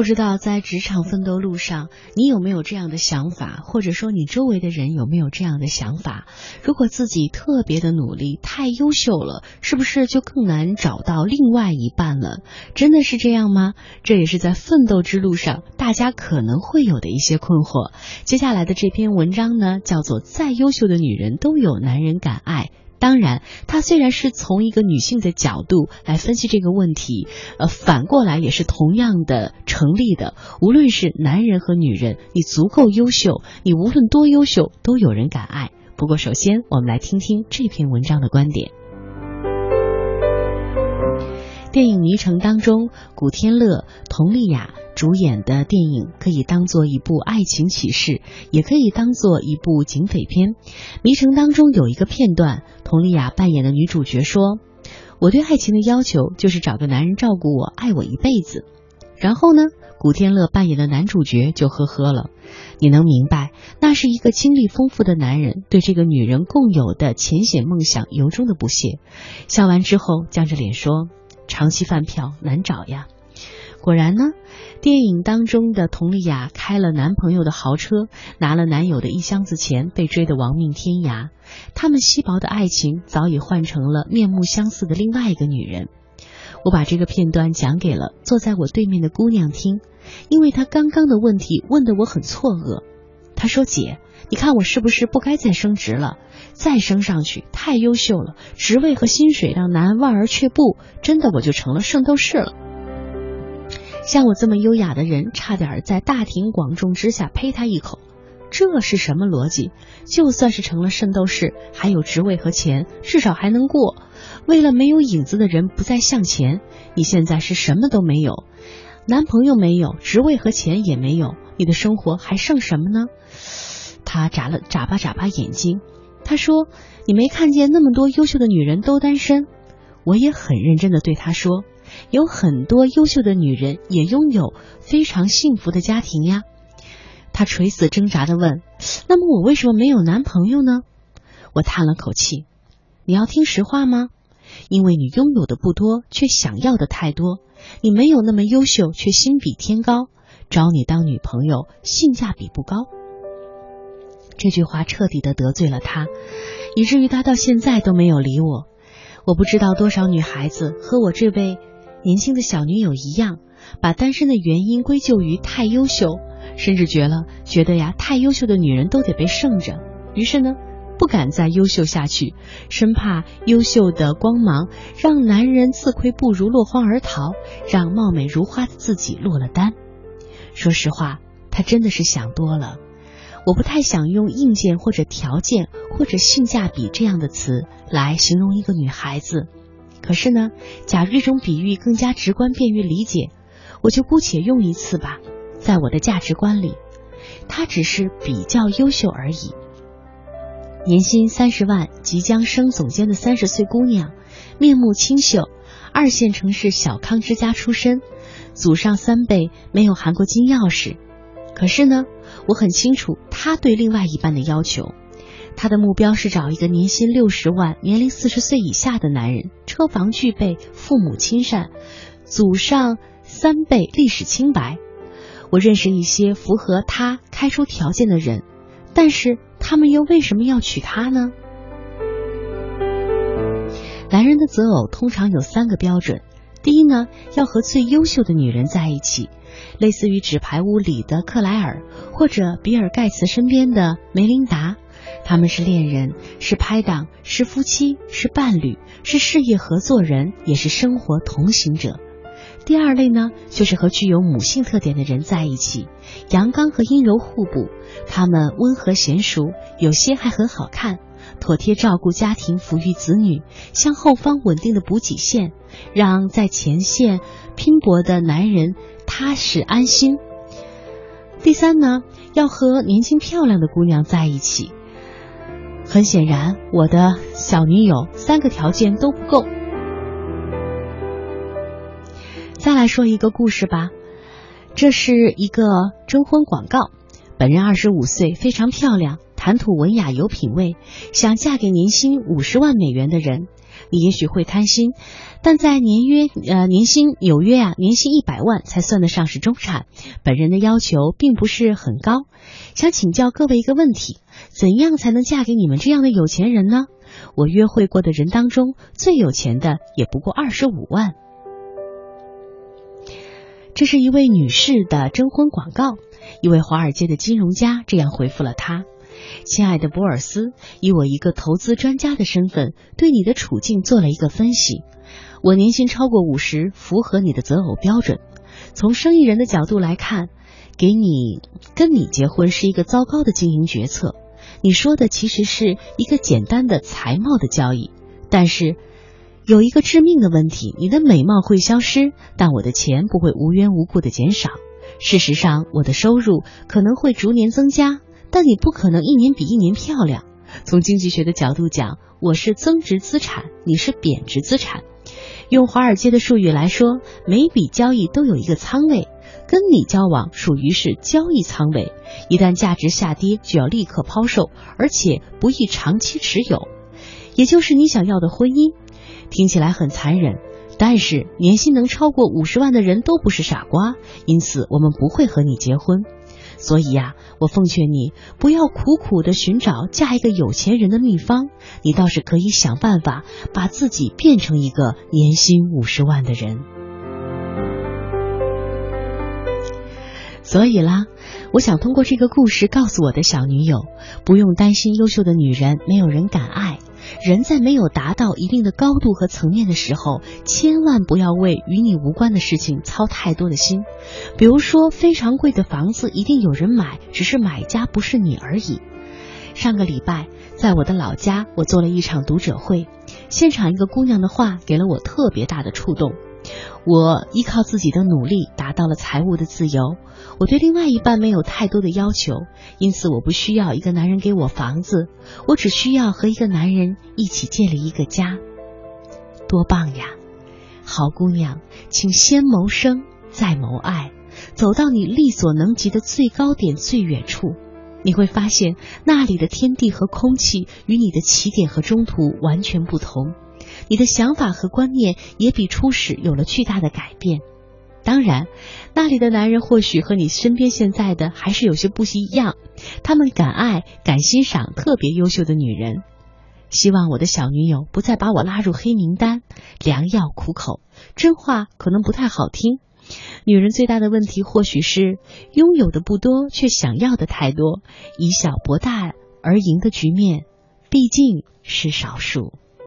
不知道在职场奋斗路上，你有没有这样的想法，或者说你周围的人有没有这样的想法？如果自己特别的努力，太优秀了，是不是就更难找到另外一半了？真的是这样吗？这也是在奋斗之路上大家可能会有的一些困惑。接下来的这篇文章呢，叫做《再优秀的女人都有男人敢爱》。当然，她虽然是从一个女性的角度来分析这个问题，呃，反过来也是同样的成立的。无论是男人和女人，你足够优秀，你无论多优秀，都有人敢爱。不过，首先我们来听听这篇文章的观点。电影《迷城》当中，古天乐、佟丽娅。主演的电影可以当做一部爱情启示，也可以当做一部警匪片。《迷城》当中有一个片段，佟丽娅扮演的女主角说：“我对爱情的要求就是找个男人照顾我，爱我一辈子。”然后呢，古天乐扮演的男主角就呵呵了。你能明白，那是一个经历丰富的男人对这个女人共有的浅显梦想由衷的不屑。笑完之后，僵着脸说：“长期饭票难找呀。”果然呢。电影当中的佟丽娅开了男朋友的豪车，拿了男友的一箱子钱，被追得亡命天涯。他们稀薄的爱情早已换成了面目相似的另外一个女人。我把这个片段讲给了坐在我对面的姑娘听，因为她刚刚的问题问得我很错愕。他说：“姐，你看我是不是不该再升职了？再升上去太优秀了，职位和薪水让男望而却步，真的我就成了圣斗士了。”像我这么优雅的人，差点在大庭广众之下呸他一口，这是什么逻辑？就算是成了圣斗士，还有职位和钱，至少还能过。为了没有影子的人不再向前，你现在是什么都没有，男朋友没有，职位和钱也没有，你的生活还剩什么呢？他眨了眨巴眨巴眼睛，他说：“你没看见那么多优秀的女人都单身？”我也很认真的对他说。有很多优秀的女人也拥有非常幸福的家庭呀。他垂死挣扎的问：“那么我为什么没有男朋友呢？”我叹了口气：“你要听实话吗？因为你拥有的不多，却想要的太多。你没有那么优秀，却心比天高。找你当女朋友，性价比不高。”这句话彻底的得罪了他，以至于他到现在都没有理我。我不知道多少女孩子和我这位。年轻的小女友一样，把单身的原因归咎于太优秀，甚至觉了觉得呀，太优秀的女人都得被剩着。于是呢，不敢再优秀下去，生怕优秀的光芒让男人自愧不如，落荒而逃，让貌美如花的自己落了单。说实话，她真的是想多了。我不太想用硬件或者条件或者性价比这样的词来形容一个女孩子。可是呢，假如这种比喻更加直观、便于理解，我就姑且用一次吧。在我的价值观里，她只是比较优秀而已。年薪三十万、即将升总监的三十岁姑娘，面目清秀，二线城市小康之家出身，祖上三辈没有含过金钥匙。可是呢，我很清楚他对另外一半的要求。他的目标是找一个年薪六十万、年龄四十岁以下的男人，车房具备，父母亲善，祖上三辈历史清白。我认识一些符合他开出条件的人，但是他们又为什么要娶她呢？男人的择偶通常有三个标准：第一呢，要和最优秀的女人在一起，类似于《纸牌屋》里的克莱尔，或者比尔盖茨身边的梅琳达。他们是恋人，是拍档，是夫妻，是伴侣，是事业合作人，也是生活同行者。第二类呢，就是和具有母性特点的人在一起，阳刚和阴柔互补。他们温和娴熟，有些还很好看，妥帖照顾家庭，抚育子女，向后方稳定的补给线，让在前线拼搏的男人踏实安心。第三呢，要和年轻漂亮的姑娘在一起。很显然，我的小女友三个条件都不够。再来说一个故事吧，这是一个征婚广告。本人二十五岁，非常漂亮，谈吐文雅，有品位，想嫁给年薪五十万美元的人。你也许会贪心，但在年约呃年薪纽约啊年薪一百万才算得上是中产。本人的要求并不是很高，想请教各位一个问题：怎样才能嫁给你们这样的有钱人呢？我约会过的人当中最有钱的也不过二十五万。这是一位女士的征婚广告，一位华尔街的金融家这样回复了她。亲爱的博尔斯，以我一个投资专家的身份，对你的处境做了一个分析。我年薪超过五十，符合你的择偶标准。从生意人的角度来看，给你跟你结婚是一个糟糕的经营决策。你说的其实是一个简单的才貌的交易，但是有一个致命的问题：你的美貌会消失，但我的钱不会无缘无故的减少。事实上，我的收入可能会逐年增加。但你不可能一年比一年漂亮。从经济学的角度讲，我是增值资产，你是贬值资产。用华尔街的术语来说，每笔交易都有一个仓位，跟你交往属于是交易仓位，一旦价值下跌就要立刻抛售，而且不宜长期持有。也就是你想要的婚姻，听起来很残忍，但是年薪能超过五十万的人都不是傻瓜，因此我们不会和你结婚。所以呀，我奉劝你不要苦苦的寻找嫁一个有钱人的秘方，你倒是可以想办法把自己变成一个年薪五十万的人。所以啦，我想通过这个故事告诉我的小女友，不用担心优秀的女人没有人敢爱。人在没有达到一定的高度和层面的时候，千万不要为与你无关的事情操太多的心。比如说，非常贵的房子一定有人买，只是买家不是你而已。上个礼拜，在我的老家，我做了一场读者会，现场一个姑娘的话给了我特别大的触动。我依靠自己的努力达到了财务的自由。我对另外一半没有太多的要求，因此我不需要一个男人给我房子，我只需要和一个男人一起建立一个家。多棒呀！好姑娘，请先谋生，再谋爱，走到你力所能及的最高点、最远处，你会发现那里的天地和空气与你的起点和中途完全不同。你的想法和观念也比初始有了巨大的改变。当然，那里的男人或许和你身边现在的还是有些不一样。他们敢爱、敢欣赏特别优秀的女人。希望我的小女友不再把我拉入黑名单。良药苦口，真话可能不太好听。女人最大的问题或许是拥有的不多，却想要的太多。以小博大而赢的局面，毕竟是少数。